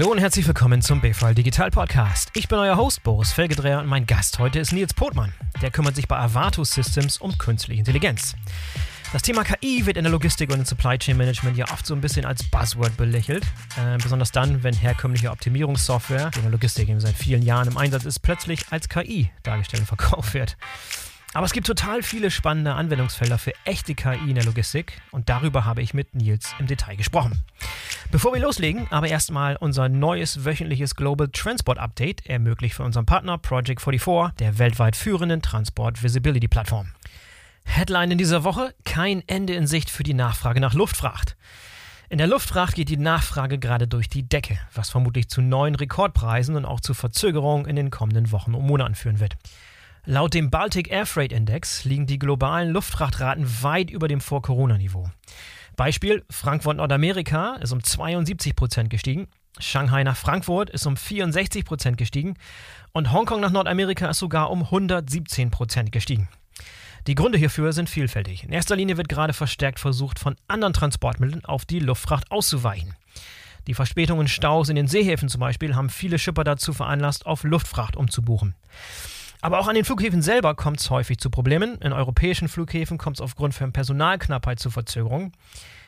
Hallo und herzlich willkommen zum BVL Digital Podcast. Ich bin euer Host Boris Felgedreher und mein Gast heute ist Nils Potmann. Der kümmert sich bei Avato Systems um künstliche Intelligenz. Das Thema KI wird in der Logistik und im Supply Chain Management ja oft so ein bisschen als Buzzword belächelt. Äh, besonders dann, wenn herkömmliche Optimierungssoftware, die in der Logistik eben seit vielen Jahren im Einsatz ist, plötzlich als KI dargestellt und verkauft wird. Aber es gibt total viele spannende Anwendungsfelder für echte KI in der Logistik und darüber habe ich mit Nils im Detail gesprochen. Bevor wir loslegen, aber erstmal unser neues wöchentliches Global Transport Update, ermöglicht von unserem Partner Project 44, der weltweit führenden Transport Visibility Plattform. Headline in dieser Woche: Kein Ende in Sicht für die Nachfrage nach Luftfracht. In der Luftfracht geht die Nachfrage gerade durch die Decke, was vermutlich zu neuen Rekordpreisen und auch zu Verzögerungen in den kommenden Wochen und Monaten führen wird. Laut dem Baltic Air Freight Index liegen die globalen Luftfrachtraten weit über dem Vor-Corona-Niveau. Beispiel: Frankfurt Nordamerika ist um 72 Prozent gestiegen, Shanghai nach Frankfurt ist um 64 Prozent gestiegen und Hongkong nach Nordamerika ist sogar um 117 Prozent gestiegen. Die Gründe hierfür sind vielfältig. In erster Linie wird gerade verstärkt versucht, von anderen Transportmitteln auf die Luftfracht auszuweichen. Die Verspätungen, Staus in den Seehäfen zum Beispiel haben viele Schipper dazu veranlasst, auf Luftfracht umzubuchen. Aber auch an den Flughäfen selber kommt es häufig zu Problemen. In europäischen Flughäfen kommt es aufgrund von Personalknappheit zu Verzögerungen.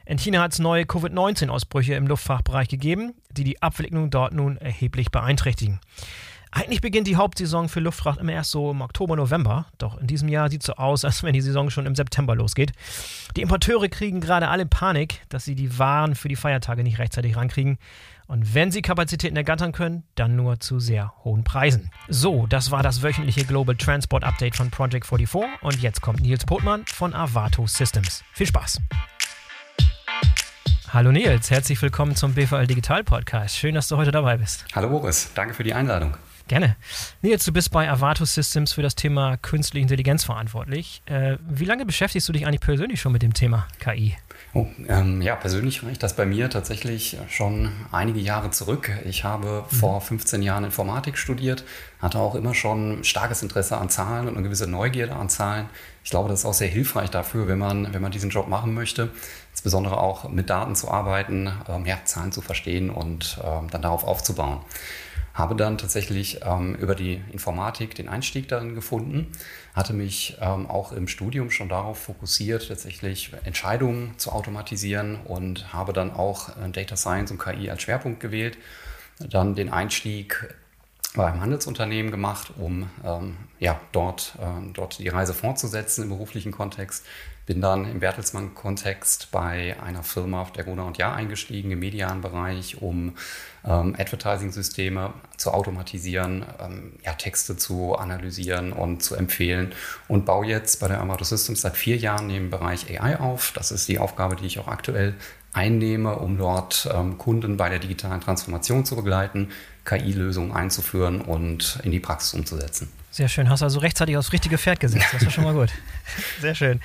In China hat es neue Covid-19-Ausbrüche im Luftfahrtbereich gegeben, die die Abwicklung dort nun erheblich beeinträchtigen. Eigentlich beginnt die Hauptsaison für Luftfracht immer erst so im Oktober, November. Doch in diesem Jahr sieht es so aus, als wenn die Saison schon im September losgeht. Die Importeure kriegen gerade alle Panik, dass sie die Waren für die Feiertage nicht rechtzeitig rankriegen. Und wenn Sie Kapazitäten ergattern können, dann nur zu sehr hohen Preisen. So, das war das wöchentliche Global Transport Update von Project 44 und jetzt kommt Nils Potmann von Avato Systems. Viel Spaß! Hallo Nils, herzlich willkommen zum BVL Digital Podcast. Schön, dass du heute dabei bist. Hallo Boris, danke für die Einladung. Gerne. Nils, du bist bei Avato Systems für das Thema künstliche Intelligenz verantwortlich. Äh, wie lange beschäftigst du dich eigentlich persönlich schon mit dem Thema KI? Oh, ähm, ja, persönlich reicht das bei mir tatsächlich schon einige Jahre zurück. Ich habe mhm. vor 15 Jahren Informatik studiert, hatte auch immer schon starkes Interesse an Zahlen und eine gewisse Neugierde an Zahlen. Ich glaube, das ist auch sehr hilfreich dafür, wenn man, wenn man diesen Job machen möchte, insbesondere auch mit Daten zu arbeiten, ähm, ja, Zahlen zu verstehen und ähm, dann darauf aufzubauen. Habe dann tatsächlich ähm, über die Informatik den Einstieg darin gefunden, hatte mich ähm, auch im Studium schon darauf fokussiert, tatsächlich Entscheidungen zu automatisieren und habe dann auch äh, Data Science und KI als Schwerpunkt gewählt. Dann den Einstieg bei einem Handelsunternehmen gemacht, um ähm, ja, dort, äh, dort die Reise fortzusetzen im beruflichen Kontext. Bin dann im Bertelsmann-Kontext bei einer Firma auf der Gruner und Jahr eingestiegen im medialen Bereich, um ähm, Advertising-Systeme zu automatisieren, ähm, ja, Texte zu analysieren und zu empfehlen und baue jetzt bei der Amato Systems seit vier Jahren den Bereich AI auf. Das ist die Aufgabe, die ich auch aktuell einnehme, um dort ähm, Kunden bei der digitalen Transformation zu begleiten, KI-Lösungen einzuführen und in die Praxis umzusetzen. Sehr schön. Hast also rechtzeitig aufs richtige Pferd gesetzt. Das ist schon mal gut. Sehr schön.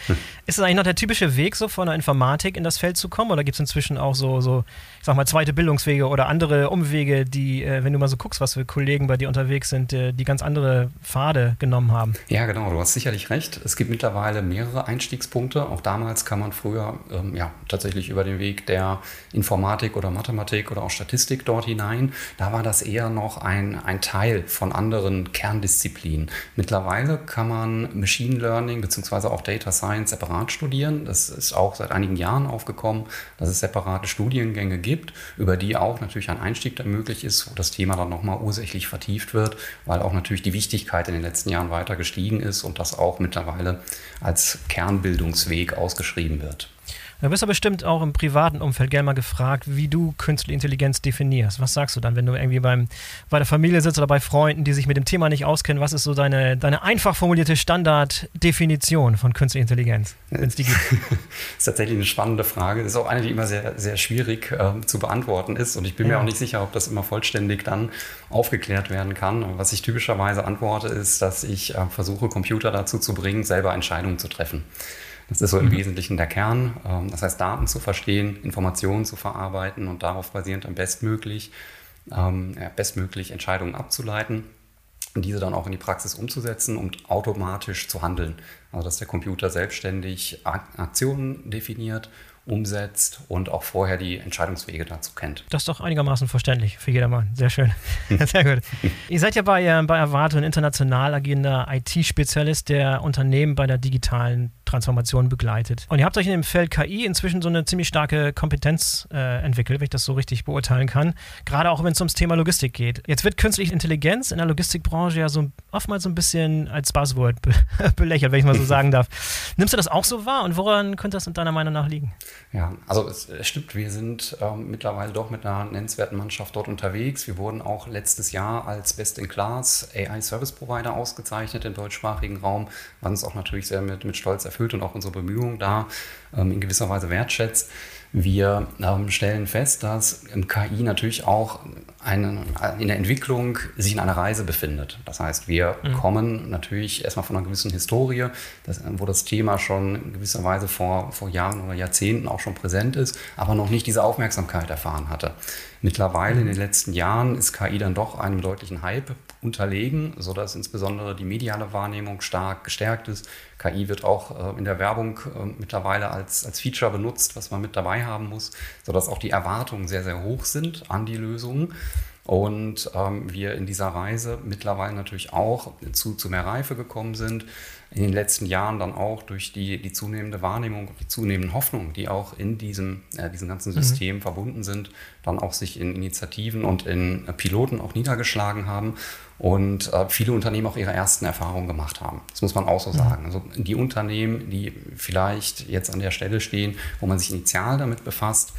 Ist es eigentlich noch der typische Weg, so von der Informatik in das Feld zu kommen? Oder gibt es inzwischen auch so, so, ich sag mal, zweite Bildungswege oder andere Umwege, die, äh, wenn du mal so guckst, was für Kollegen bei dir unterwegs sind, äh, die ganz andere Pfade genommen haben? Ja, genau. Du hast sicherlich recht. Es gibt mittlerweile mehrere Einstiegspunkte. Auch damals kam man früher ähm, ja, tatsächlich über den Weg der Informatik oder Mathematik oder auch Statistik dort hinein. Da war das eher noch ein, ein Teil von anderen Kerndisziplinen. Disziplin. Mittlerweile kann man Machine Learning bzw. auch Data Science separat studieren. Das ist auch seit einigen Jahren aufgekommen, dass es separate Studiengänge gibt, über die auch natürlich ein Einstieg dann möglich ist, wo das Thema dann nochmal ursächlich vertieft wird, weil auch natürlich die Wichtigkeit in den letzten Jahren weiter gestiegen ist und das auch mittlerweile als Kernbildungsweg ausgeschrieben wird. Du bist ja bestimmt auch im privaten Umfeld gerne mal gefragt, wie du künstliche Intelligenz definierst. Was sagst du dann, wenn du irgendwie beim, bei der Familie sitzt oder bei Freunden, die sich mit dem Thema nicht auskennen? Was ist so deine, deine einfach formulierte Standarddefinition von künstlicher Intelligenz, wenn es die gibt? das ist tatsächlich eine spannende Frage. Das ist auch eine, die immer sehr, sehr schwierig äh, zu beantworten ist. Und ich bin ja. mir auch nicht sicher, ob das immer vollständig dann aufgeklärt werden kann. Was ich typischerweise antworte, ist, dass ich äh, versuche, Computer dazu zu bringen, selber Entscheidungen zu treffen. Das ist so im mhm. Wesentlichen der Kern. Ähm, das heißt, Daten zu verstehen, Informationen zu verarbeiten und darauf basierend dann bestmöglich, ähm, bestmöglich Entscheidungen abzuleiten und diese dann auch in die Praxis umzusetzen und automatisch zu handeln. Also dass der Computer selbstständig Aktionen definiert umsetzt und auch vorher die Entscheidungswege dazu kennt. Das ist doch einigermaßen verständlich für jedermann. Sehr schön. Sehr gut. Ihr seid ja bei, äh, bei Avato ein international agierender IT-Spezialist, der Unternehmen bei der digitalen Transformation begleitet. Und ihr habt euch in dem Feld KI inzwischen so eine ziemlich starke Kompetenz äh, entwickelt, wenn ich das so richtig beurteilen kann. Gerade auch wenn es ums Thema Logistik geht. Jetzt wird künstliche Intelligenz in der Logistikbranche ja so oftmals so ein bisschen als Buzzword be belächelt, wenn ich mal so sagen darf. Nimmst du das auch so wahr und woran könnte das in deiner Meinung nach liegen? Ja, also es, es stimmt, wir sind ähm, mittlerweile doch mit einer nennenswerten Mannschaft dort unterwegs. Wir wurden auch letztes Jahr als Best in Class AI Service Provider ausgezeichnet im deutschsprachigen Raum, was uns auch natürlich sehr mit, mit Stolz erfüllt und auch unsere Bemühungen da ähm, in gewisser Weise wertschätzt. Wir ähm, stellen fest, dass KI natürlich auch eine, in der Entwicklung sich in einer Reise befindet. Das heißt, wir mhm. kommen natürlich erstmal von einer gewissen Historie, das, wo das Thema schon in gewisser Weise vor, vor Jahren oder Jahrzehnten auch schon präsent ist, aber noch nicht diese Aufmerksamkeit erfahren hatte. Mittlerweile in den letzten Jahren ist KI dann doch einem deutlichen Hype unterlegen, sodass insbesondere die mediale Wahrnehmung stark gestärkt ist. KI wird auch äh, in der Werbung äh, mittlerweile als, als Feature benutzt, was man mit dabei haben muss, sodass auch die Erwartungen sehr, sehr hoch sind an die Lösungen. Und ähm, wir in dieser Reise mittlerweile natürlich auch zu, zu mehr Reife gekommen sind. In den letzten Jahren dann auch durch die, die zunehmende Wahrnehmung und die zunehmende Hoffnung, die auch in diesem, äh, diesem ganzen mhm. System mhm. verbunden sind, dann auch sich in Initiativen und in äh, Piloten auch niedergeschlagen haben und äh, viele Unternehmen auch ihre ersten Erfahrungen gemacht haben. Das muss man auch so mhm. sagen. Also die Unternehmen, die vielleicht jetzt an der Stelle stehen, wo man sich initial damit befasst,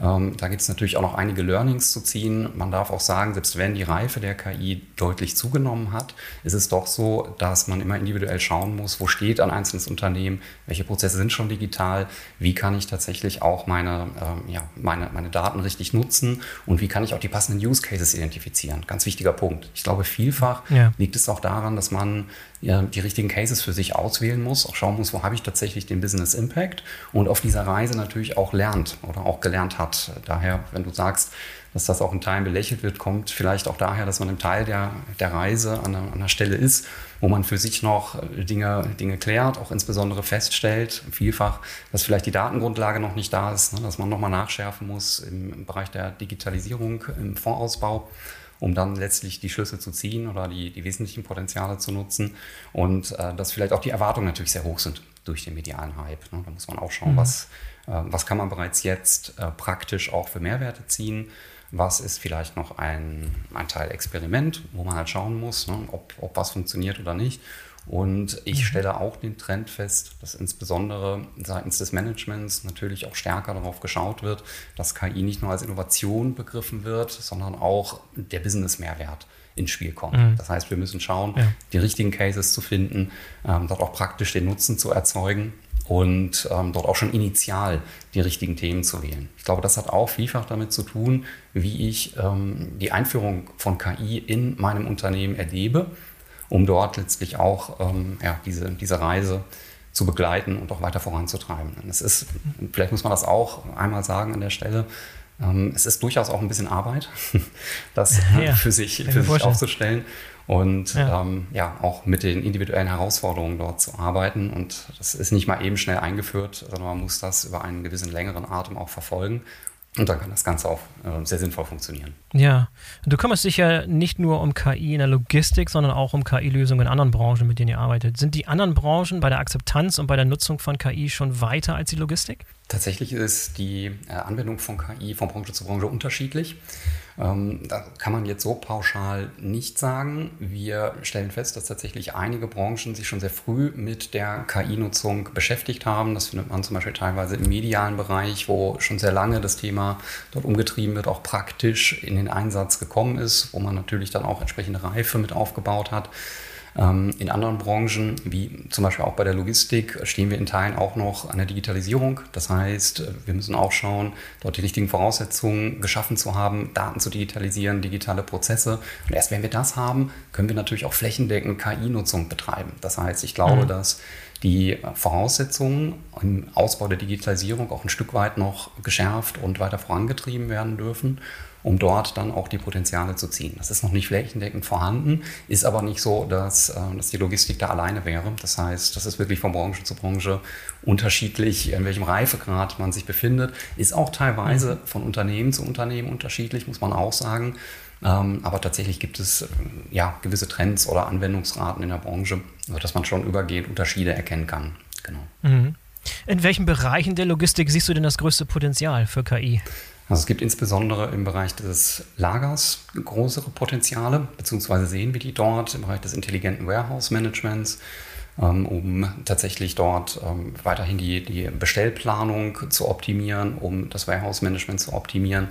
ähm, da gibt es natürlich auch noch einige Learnings zu ziehen. Man darf auch sagen, selbst wenn die Reife der KI deutlich zugenommen hat, ist es doch so, dass man immer individuell schauen muss, wo steht ein einzelnes Unternehmen, welche Prozesse sind schon digital, wie kann ich tatsächlich auch meine, ähm, ja, meine, meine Daten richtig nutzen und wie kann ich auch die passenden Use Cases identifizieren. Ganz wichtiger Punkt. Ich glaube, vielfach ja. liegt es auch daran, dass man ja, die richtigen Cases für sich auswählen muss, auch schauen muss, wo habe ich tatsächlich den Business Impact und auf dieser Reise natürlich auch lernt oder auch gelernt hat. Daher, wenn du sagst, dass das auch in Teilen belächelt wird, kommt vielleicht auch daher, dass man im Teil der, der Reise an einer, an einer Stelle ist, wo man für sich noch Dinge, Dinge klärt, auch insbesondere feststellt, vielfach, dass vielleicht die Datengrundlage noch nicht da ist, ne, dass man nochmal nachschärfen muss im, im Bereich der Digitalisierung, im Fondsausbau um dann letztlich die Schlüsse zu ziehen oder die, die wesentlichen Potenziale zu nutzen. Und äh, dass vielleicht auch die Erwartungen natürlich sehr hoch sind durch den medialen Hype. Ne? Da muss man auch schauen, mhm. was, äh, was kann man bereits jetzt äh, praktisch auch für Mehrwerte ziehen. Was ist vielleicht noch ein, ein Teil Experiment, wo man halt schauen muss, ne, ob, ob was funktioniert oder nicht. Und ich mhm. stelle auch den Trend fest, dass insbesondere seitens des Managements natürlich auch stärker darauf geschaut wird, dass KI nicht nur als Innovation begriffen wird, sondern auch der Business-Mehrwert ins Spiel kommt. Mhm. Das heißt, wir müssen schauen, ja. die richtigen Cases zu finden, ähm, dort auch praktisch den Nutzen zu erzeugen und ähm, dort auch schon initial die richtigen Themen zu wählen. Ich glaube, das hat auch vielfach damit zu tun, wie ich ähm, die Einführung von KI in meinem Unternehmen erlebe um dort letztlich auch ähm, ja, diese, diese Reise zu begleiten und auch weiter voranzutreiben. es ist, vielleicht muss man das auch einmal sagen an der Stelle, ähm, es ist durchaus auch ein bisschen Arbeit, das ja, für sich, für sich aufzustellen und ja. Ähm, ja. auch mit den individuellen Herausforderungen dort zu arbeiten. Und das ist nicht mal eben schnell eingeführt, sondern man muss das über einen gewissen längeren Atem auch verfolgen. Und dann kann das Ganze auch äh, sehr sinnvoll funktionieren. Ja, du kümmerst dich ja nicht nur um KI in der Logistik, sondern auch um KI-Lösungen in anderen Branchen, mit denen ihr arbeitet. Sind die anderen Branchen bei der Akzeptanz und bei der Nutzung von KI schon weiter als die Logistik? Tatsächlich ist die äh, Anwendung von KI von Branche zu Branche unterschiedlich. Ähm, da kann man jetzt so pauschal nicht sagen. Wir stellen fest, dass tatsächlich einige Branchen sich schon sehr früh mit der KI-Nutzung beschäftigt haben. Das findet man zum Beispiel teilweise im medialen Bereich, wo schon sehr lange das Thema dort umgetrieben wird, auch praktisch in den Einsatz gekommen ist, wo man natürlich dann auch entsprechende Reife mit aufgebaut hat. Ähm, in anderen Branchen, wie zum Beispiel auch bei der Logistik, stehen wir in Teilen auch noch an der Digitalisierung. Das heißt, wir müssen auch schauen, dort die richtigen Voraussetzungen geschaffen zu haben, Daten zu digitalisieren, digitale Prozesse. Und erst wenn wir das haben, können wir natürlich auch flächendeckend KI-Nutzung betreiben. Das heißt, ich glaube, mhm. dass die Voraussetzungen im Ausbau der Digitalisierung auch ein Stück weit noch geschärft und weiter vorangetrieben werden dürfen. Um dort dann auch die Potenziale zu ziehen. Das ist noch nicht flächendeckend vorhanden, ist aber nicht so, dass, äh, dass die Logistik da alleine wäre. Das heißt, das ist wirklich von Branche zu Branche unterschiedlich, in welchem Reifegrad man sich befindet, ist auch teilweise mhm. von Unternehmen zu Unternehmen unterschiedlich, muss man auch sagen. Ähm, aber tatsächlich gibt es ja, gewisse Trends oder Anwendungsraten in der Branche, sodass man schon übergehend Unterschiede erkennen kann. Genau. Mhm. In welchen Bereichen der Logistik siehst du denn das größte Potenzial für KI? Also es gibt insbesondere im Bereich des Lagers größere Potenziale, beziehungsweise sehen wir die dort im Bereich des intelligenten Warehouse-Managements, ähm, um tatsächlich dort ähm, weiterhin die, die Bestellplanung zu optimieren, um das Warehouse-Management zu optimieren.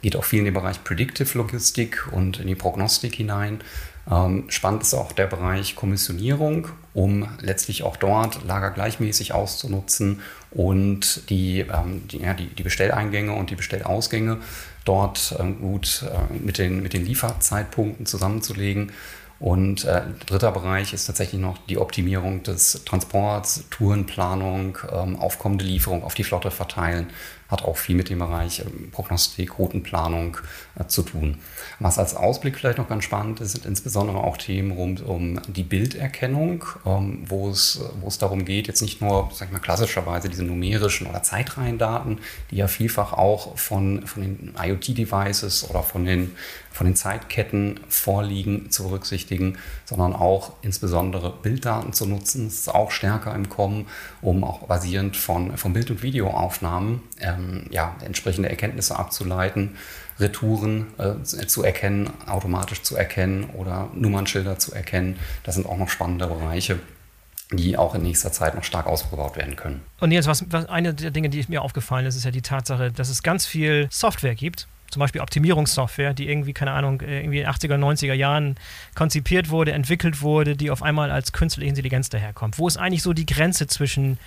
Geht auch viel in den Bereich Predictive Logistik und in die Prognostik hinein. Ähm, spannend ist auch der Bereich Kommissionierung, um letztlich auch dort Lager gleichmäßig auszunutzen und die, ähm, die, ja, die, die, Bestelleingänge und die Bestellausgänge dort ähm, gut äh, mit, den, mit den Lieferzeitpunkten zusammenzulegen. Und äh, dritter Bereich ist tatsächlich noch die Optimierung des Transports, Tourenplanung, ähm, aufkommende Lieferung auf die Flotte verteilen hat auch viel mit dem Bereich ähm, Prognostik, Routenplanung äh, zu tun. Was als Ausblick vielleicht noch ganz spannend ist, sind insbesondere auch Themen rund um die Bilderkennung, ähm, wo, es, wo es darum geht, jetzt nicht nur, sag ich mal, klassischerweise diese numerischen oder Zeitreihendaten, die ja vielfach auch von, von den IoT-Devices oder von den von den Zeitketten vorliegen, zu berücksichtigen, sondern auch insbesondere Bilddaten zu nutzen. Das ist auch stärker im Kommen, um auch basierend von, von Bild- und Videoaufnahmen ähm, ja, entsprechende Erkenntnisse abzuleiten, Retouren äh, zu erkennen, automatisch zu erkennen oder Nummernschilder zu erkennen. Das sind auch noch spannende Bereiche die auch in nächster Zeit noch stark ausgebaut werden können. Und jetzt, was, was eine der Dinge, die mir aufgefallen ist, ist ja die Tatsache, dass es ganz viel Software gibt, zum Beispiel Optimierungssoftware, die irgendwie, keine Ahnung, äh, irgendwie in den 80er, 90er Jahren konzipiert wurde, entwickelt wurde, die auf einmal als künstliche Intelligenz daherkommt. Wo ist eigentlich so die Grenze zwischen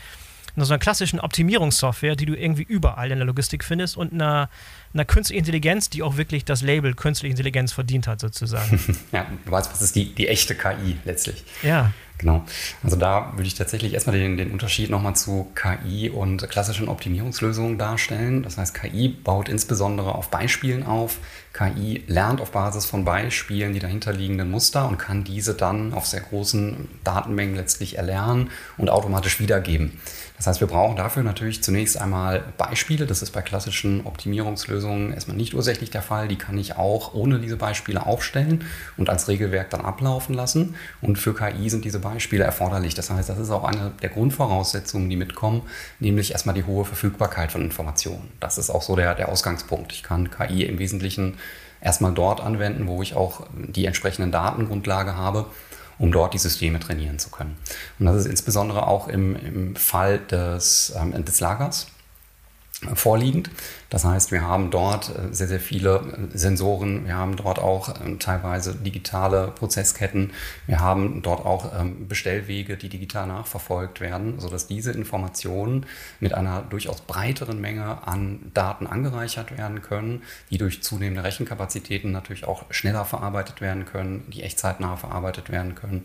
so einer klassischen Optimierungssoftware, die du irgendwie überall in der Logistik findest, und einer, einer künstlichen Intelligenz, die auch wirklich das Label künstliche Intelligenz verdient hat, sozusagen. ja, du weißt, was ist die, die echte KI letztlich? Ja. Genau. Also da würde ich tatsächlich erstmal den, den Unterschied nochmal zu KI und klassischen Optimierungslösungen darstellen. Das heißt, KI baut insbesondere auf Beispielen auf. KI lernt auf Basis von Beispielen die dahinterliegenden Muster und kann diese dann auf sehr großen Datenmengen letztlich erlernen und automatisch wiedergeben. Das heißt, wir brauchen dafür natürlich zunächst einmal Beispiele. Das ist bei klassischen Optimierungslösungen erstmal nicht ursächlich der Fall. Die kann ich auch ohne diese Beispiele aufstellen und als Regelwerk dann ablaufen lassen. Und für KI sind diese Beispiele erforderlich. Das heißt, das ist auch eine der Grundvoraussetzungen, die mitkommen, nämlich erstmal die hohe Verfügbarkeit von Informationen. Das ist auch so der, der Ausgangspunkt. Ich kann KI im Wesentlichen erstmal dort anwenden, wo ich auch die entsprechenden Datengrundlage habe um dort die Systeme trainieren zu können. Und das ist insbesondere auch im, im Fall des, ähm, des Lagers vorliegend. Das heißt, wir haben dort äh, sehr, sehr viele äh, Sensoren, wir haben dort auch ähm, teilweise digitale Prozessketten, wir haben dort auch ähm, Bestellwege, die digital nachverfolgt werden, sodass diese Informationen mit einer durchaus breiteren Menge an Daten angereichert werden können, die durch zunehmende Rechenkapazitäten natürlich auch schneller verarbeitet werden können, die echtzeitnah verarbeitet werden können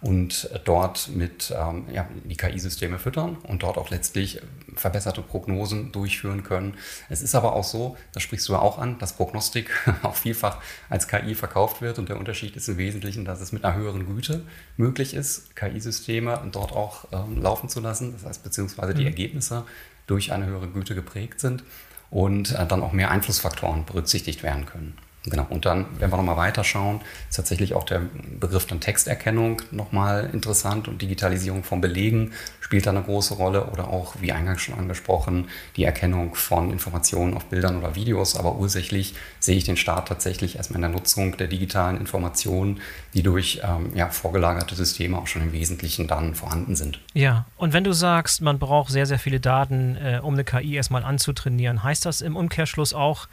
und dort mit ähm, ja, die KI-Systeme füttern und dort auch letztlich verbesserte Prognosen durchführen können. Es ist aber auch so, das sprichst du ja auch an, dass Prognostik auch vielfach als KI verkauft wird und der Unterschied ist im Wesentlichen, dass es mit einer höheren Güte möglich ist, KI-Systeme dort auch ähm, laufen zu lassen, das heißt beziehungsweise die mhm. Ergebnisse durch eine höhere Güte geprägt sind und äh, dann auch mehr Einflussfaktoren berücksichtigt werden können. Genau, und dann, wenn wir nochmal weiterschauen, ist tatsächlich auch der Begriff dann Texterkennung nochmal interessant und Digitalisierung von Belegen spielt da eine große Rolle oder auch, wie eingangs schon angesprochen, die Erkennung von Informationen auf Bildern oder Videos. Aber ursächlich sehe ich den Start tatsächlich erstmal in der Nutzung der digitalen Informationen, die durch ähm, ja, vorgelagerte Systeme auch schon im Wesentlichen dann vorhanden sind. Ja, und wenn du sagst, man braucht sehr, sehr viele Daten, äh, um eine KI erstmal anzutrainieren, heißt das im Umkehrschluss auch,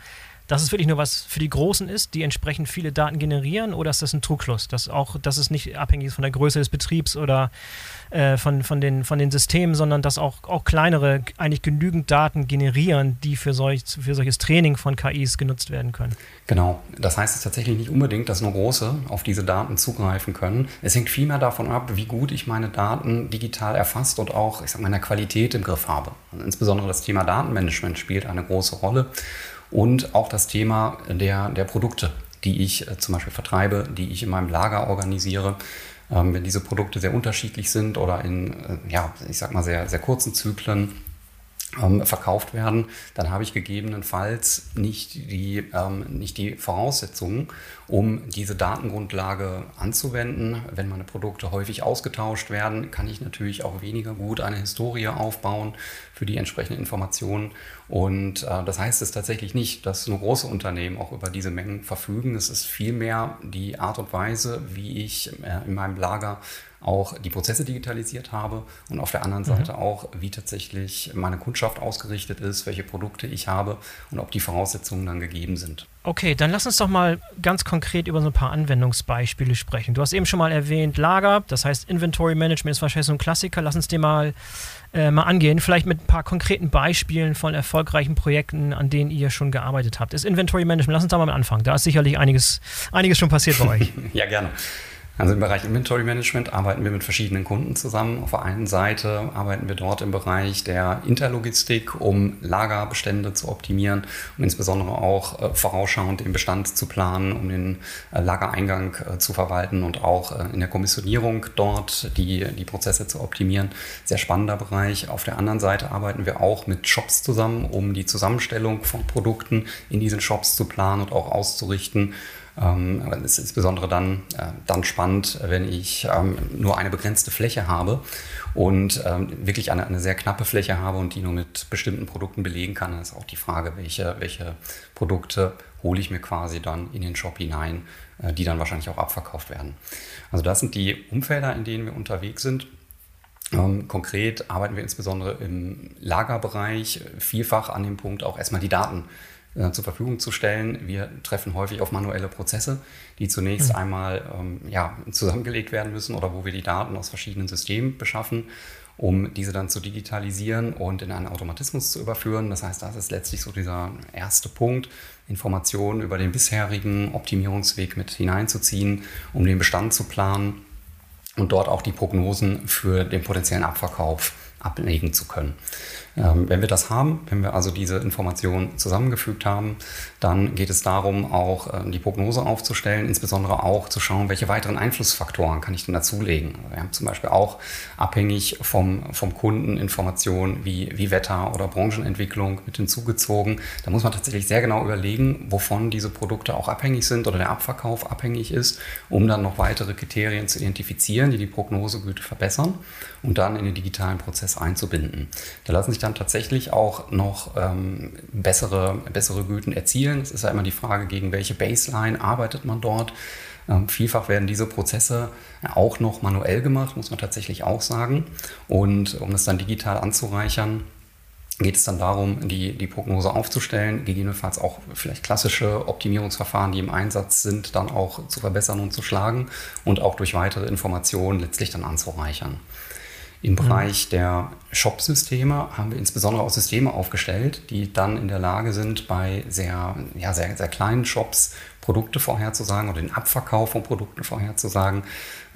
dass es wirklich nur was für die Großen ist, die entsprechend viele Daten generieren, oder ist das ein Trugschluss, dass auch, dass es nicht abhängig ist von der Größe des Betriebs oder äh, von, von, den, von den Systemen, sondern dass auch, auch kleinere eigentlich genügend Daten generieren, die für, solch, für solches Training von KIs genutzt werden können? Genau, das heißt es tatsächlich nicht unbedingt, dass nur große auf diese Daten zugreifen können. Es hängt vielmehr davon ab, wie gut ich meine Daten digital erfasst und auch, ich sag mal, in der Qualität im Griff habe. Und insbesondere das Thema Datenmanagement spielt eine große Rolle. Und auch das Thema der, der Produkte, die ich äh, zum Beispiel vertreibe, die ich in meinem Lager organisiere. Ähm, wenn diese Produkte sehr unterschiedlich sind oder in, äh, ja, ich sag mal, sehr, sehr kurzen Zyklen, verkauft werden, dann habe ich gegebenenfalls nicht die, ähm, nicht die Voraussetzungen, um diese Datengrundlage anzuwenden. Wenn meine Produkte häufig ausgetauscht werden, kann ich natürlich auch weniger gut eine Historie aufbauen für die entsprechenden Informationen. Und äh, das heißt es tatsächlich nicht, dass nur große Unternehmen auch über diese Mengen verfügen. Es ist vielmehr die Art und Weise, wie ich äh, in meinem Lager auch die Prozesse digitalisiert habe und auf der anderen mhm. Seite auch, wie tatsächlich meine Kundschaft ausgerichtet ist, welche Produkte ich habe und ob die Voraussetzungen dann gegeben sind. Okay, dann lass uns doch mal ganz konkret über so ein paar Anwendungsbeispiele sprechen. Du hast eben schon mal erwähnt Lager, das heißt Inventory Management ist wahrscheinlich so ein Klassiker. Lass uns den mal, äh, mal angehen, vielleicht mit ein paar konkreten Beispielen von erfolgreichen Projekten, an denen ihr schon gearbeitet habt. Ist Inventory Management, lass uns da mal anfangen. Da ist sicherlich einiges, einiges schon passiert bei euch. ja, gerne. Also im Bereich Inventory Management arbeiten wir mit verschiedenen Kunden zusammen. Auf der einen Seite arbeiten wir dort im Bereich der Interlogistik, um Lagerbestände zu optimieren, um insbesondere auch äh, vorausschauend den Bestand zu planen, um den äh, Lagereingang äh, zu verwalten und auch in der Kommissionierung dort die, die Prozesse zu optimieren. Sehr spannender Bereich. Auf der anderen Seite arbeiten wir auch mit Shops zusammen, um die Zusammenstellung von Produkten in diesen Shops zu planen und auch auszurichten. Ähm, es ist insbesondere dann, äh, dann spannend, wenn ich ähm, nur eine begrenzte Fläche habe und ähm, wirklich eine, eine sehr knappe Fläche habe und die nur mit bestimmten Produkten belegen kann. Dann ist auch die Frage, welche, welche Produkte hole ich mir quasi dann in den Shop hinein, äh, die dann wahrscheinlich auch abverkauft werden. Also das sind die Umfelder, in denen wir unterwegs sind. Ähm, konkret arbeiten wir insbesondere im Lagerbereich vielfach an dem Punkt auch erstmal die Daten äh, zur Verfügung zu stellen. Wir treffen häufig auf manuelle Prozesse, die zunächst mhm. einmal ähm, ja, zusammengelegt werden müssen oder wo wir die Daten aus verschiedenen Systemen beschaffen, um diese dann zu digitalisieren und in einen Automatismus zu überführen. Das heißt, das ist letztlich so dieser erste Punkt, Informationen über den bisherigen Optimierungsweg mit hineinzuziehen, um den Bestand zu planen und dort auch die Prognosen für den potenziellen Abverkauf ablegen zu können. Ähm, wenn wir das haben, wenn wir also diese Informationen zusammengefügt haben, dann geht es darum, auch äh, die Prognose aufzustellen, insbesondere auch zu schauen, welche weiteren Einflussfaktoren kann ich denn dazulegen. Wir haben zum Beispiel auch abhängig vom, vom Kunden Informationen wie, wie Wetter oder Branchenentwicklung mit hinzugezogen. Da muss man tatsächlich sehr genau überlegen, wovon diese Produkte auch abhängig sind oder der Abverkauf abhängig ist, um dann noch weitere Kriterien zu identifizieren, die die Prognosegüte verbessern und dann in den digitalen Prozess einzubinden. Da lassen sich dann tatsächlich auch noch ähm, bessere, bessere Güten erzielen. Es ist ja immer die Frage, gegen welche Baseline arbeitet man dort. Ähm, vielfach werden diese Prozesse auch noch manuell gemacht, muss man tatsächlich auch sagen. Und um das dann digital anzureichern, geht es dann darum, die, die Prognose aufzustellen, gegebenenfalls auch vielleicht klassische Optimierungsverfahren, die im Einsatz sind, dann auch zu verbessern und zu schlagen und auch durch weitere Informationen letztlich dann anzureichern. Im. Bereich der Shop-Systeme haben wir insbesondere auch Systeme aufgestellt, die dann in der Lage sind, bei sehr, ja, sehr, sehr kleinen Shops Produkte vorherzusagen oder den Abverkauf von Produkten vorherzusagen.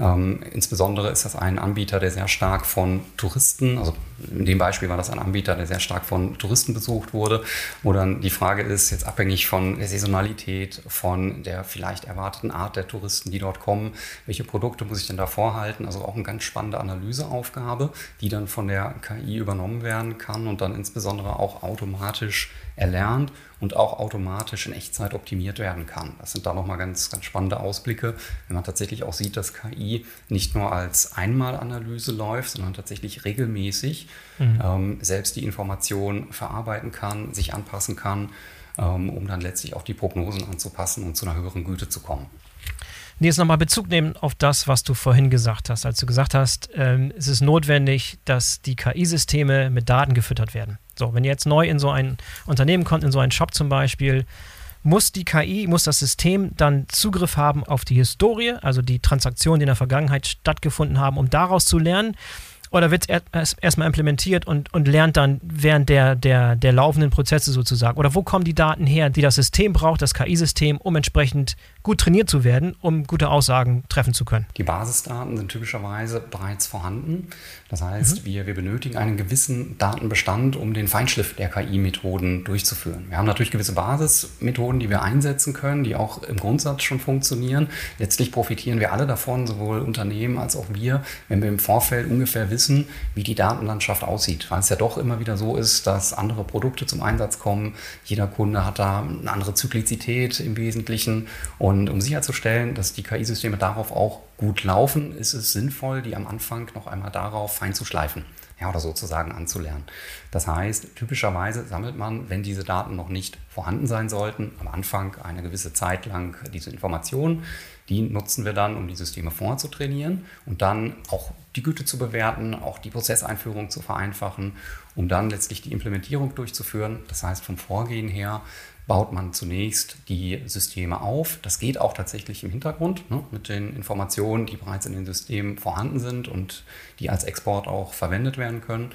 Ähm, insbesondere ist das ein Anbieter, der sehr stark von Touristen, also in dem Beispiel war das ein Anbieter, der sehr stark von Touristen besucht wurde, wo dann die Frage ist, jetzt abhängig von der Saisonalität, von der vielleicht erwarteten Art der Touristen, die dort kommen, welche Produkte muss ich denn da vorhalten? Also auch eine ganz spannende Analyseaufgabe, die dann von der KI übernommen werden kann und dann insbesondere auch automatisch erlernt und auch automatisch in Echtzeit optimiert werden kann. Das sind da nochmal ganz, ganz spannende Ausblicke, wenn man tatsächlich auch sieht, dass KI nicht nur als Einmalanalyse läuft, sondern tatsächlich regelmäßig mhm. ähm, selbst die Information verarbeiten kann, sich anpassen kann, ähm, um dann letztlich auch die Prognosen anzupassen und zu einer höheren Güte zu kommen. Jetzt nochmal Bezug nehmen auf das, was du vorhin gesagt hast. Als du gesagt hast, ähm, es ist notwendig, dass die KI-Systeme mit Daten gefüttert werden. So, wenn ihr jetzt neu in so ein Unternehmen kommt, in so einen Shop zum Beispiel, muss die KI, muss das System dann Zugriff haben auf die Historie, also die Transaktionen, die in der Vergangenheit stattgefunden haben, um daraus zu lernen? Oder wird es erstmal implementiert und, und lernt dann während der, der, der laufenden Prozesse sozusagen? Oder wo kommen die Daten her, die das System braucht, das KI-System, um entsprechend gut trainiert zu werden, um gute Aussagen treffen zu können? Die Basisdaten sind typischerweise bereits vorhanden. Das heißt, mhm. wir, wir benötigen einen gewissen Datenbestand, um den Feinschliff der KI-Methoden durchzuführen. Wir haben natürlich gewisse Basismethoden, die wir einsetzen können, die auch im Grundsatz schon funktionieren. Letztlich profitieren wir alle davon, sowohl Unternehmen als auch wir, wenn wir im Vorfeld ungefähr wissen, wie die Datenlandschaft aussieht. Weil es ja doch immer wieder so ist, dass andere Produkte zum Einsatz kommen. Jeder Kunde hat da eine andere Zyklizität im Wesentlichen. Und um sicherzustellen, dass die KI-Systeme darauf auch gut laufen, ist es sinnvoll, die am Anfang noch einmal darauf fein zu schleifen ja, oder sozusagen anzulernen. Das heißt, typischerweise sammelt man, wenn diese Daten noch nicht vorhanden sein sollten, am Anfang eine gewisse Zeit lang diese Informationen. Die nutzen wir dann, um die Systeme vorzutrainieren und dann auch die Güte zu bewerten, auch die Prozesseinführung zu vereinfachen, um dann letztlich die Implementierung durchzuführen. Das heißt, vom Vorgehen her baut man zunächst die Systeme auf. Das geht auch tatsächlich im Hintergrund ne, mit den Informationen, die bereits in den Systemen vorhanden sind und die als Export auch verwendet werden können.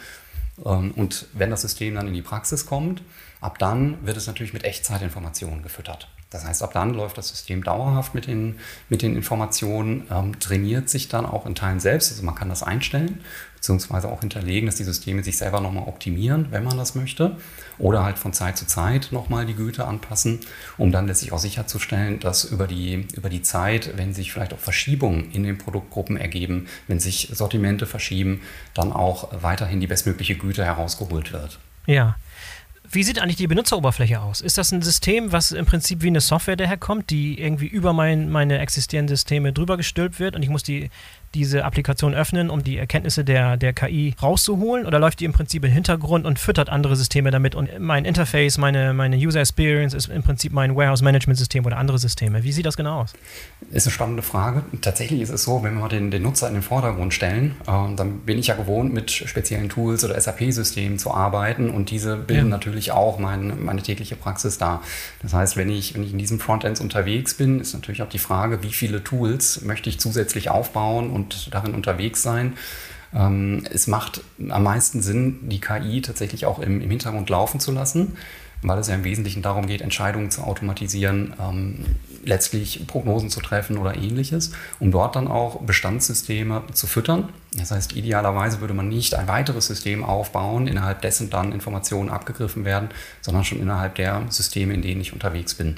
Ähm, und wenn das System dann in die Praxis kommt, ab dann wird es natürlich mit Echtzeitinformationen gefüttert. Das heißt, ab dann läuft das System dauerhaft mit den, mit den Informationen, ähm, trainiert sich dann auch in Teilen selbst. Also man kann das einstellen, beziehungsweise auch hinterlegen, dass die Systeme sich selber nochmal optimieren, wenn man das möchte. Oder halt von Zeit zu Zeit nochmal die Güte anpassen, um dann letztlich auch sicherzustellen, dass über die, über die Zeit, wenn sich vielleicht auch Verschiebungen in den Produktgruppen ergeben, wenn sich Sortimente verschieben, dann auch weiterhin die bestmögliche Güte herausgeholt wird. Ja. Wie sieht eigentlich die Benutzeroberfläche aus? Ist das ein System, was im Prinzip wie eine Software daherkommt, die irgendwie über mein, meine existierenden Systeme drüber gestülpt wird und ich muss die diese Applikation öffnen, um die Erkenntnisse der, der KI rauszuholen? Oder läuft die im Prinzip im Hintergrund und füttert andere Systeme damit? Und mein Interface, meine, meine User Experience ist im Prinzip mein Warehouse Management System oder andere Systeme. Wie sieht das genau aus? Ist eine spannende Frage. Tatsächlich ist es so, wenn wir den, den Nutzer in den Vordergrund stellen, äh, dann bin ich ja gewohnt, mit speziellen Tools oder SAP-Systemen zu arbeiten und diese bilden ja. natürlich auch mein, meine tägliche Praxis dar. Das heißt, wenn ich, wenn ich in diesen Frontends unterwegs bin, ist natürlich auch die Frage, wie viele Tools möchte ich zusätzlich aufbauen und und darin unterwegs sein. Ähm, es macht am meisten Sinn, die KI tatsächlich auch im, im, Hintergrund laufen zu lassen, weil es ja im Wesentlichen darum geht, Entscheidungen zu automatisieren, ähm, letztlich Prognosen zu treffen oder ähnliches, um dort dann auch Bestandssysteme zu füttern. Das heißt, idealerweise würde man nicht ein weiteres System aufbauen, innerhalb dessen dann Informationen abgegriffen werden, sondern schon innerhalb der Systeme, in denen ich unterwegs bin.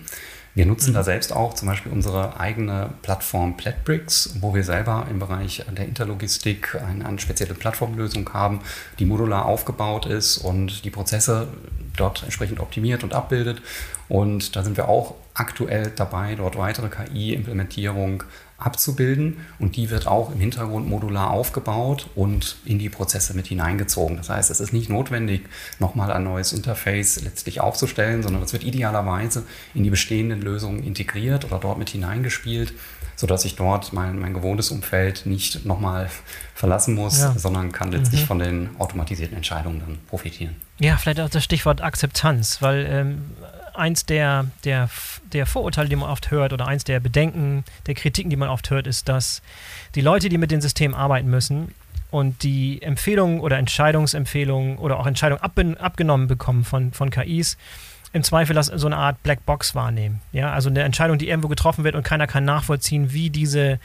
Wir nutzen mhm. da selbst auch zum Beispiel unsere eigene Plattform Platbricks, wo wir selber im Bereich der Interlogistik eine, eine spezielle Plattformlösung haben, die modular aufgebaut ist und die Prozesse dort entsprechend optimiert und abbildet. Und da sind wir auch aktuell dabei, dort weitere KI-Implementierung abzubilden und die wird auch im Hintergrund modular aufgebaut und in die Prozesse mit hineingezogen. Das heißt, es ist nicht notwendig, nochmal ein neues Interface letztlich aufzustellen, sondern es wird idealerweise in die bestehenden Lösungen integriert oder dort mit hineingespielt, sodass ich dort mein, mein gewohntes Umfeld nicht nochmal verlassen muss, ja. sondern kann letztlich mhm. von den automatisierten Entscheidungen dann profitieren. Ja, vielleicht auch das Stichwort Akzeptanz, weil ähm, eins der, der, der Vorurteile, die man oft hört, oder eins der Bedenken, der Kritiken, die man oft hört, ist, dass die Leute, die mit den Systemen arbeiten müssen und die Empfehlungen oder Entscheidungsempfehlungen oder auch Entscheidungen ab, abgenommen bekommen von, von KIs, im Zweifel das so eine Art Blackbox wahrnehmen. Ja, also eine Entscheidung, die irgendwo getroffen wird und keiner kann nachvollziehen, wie diese,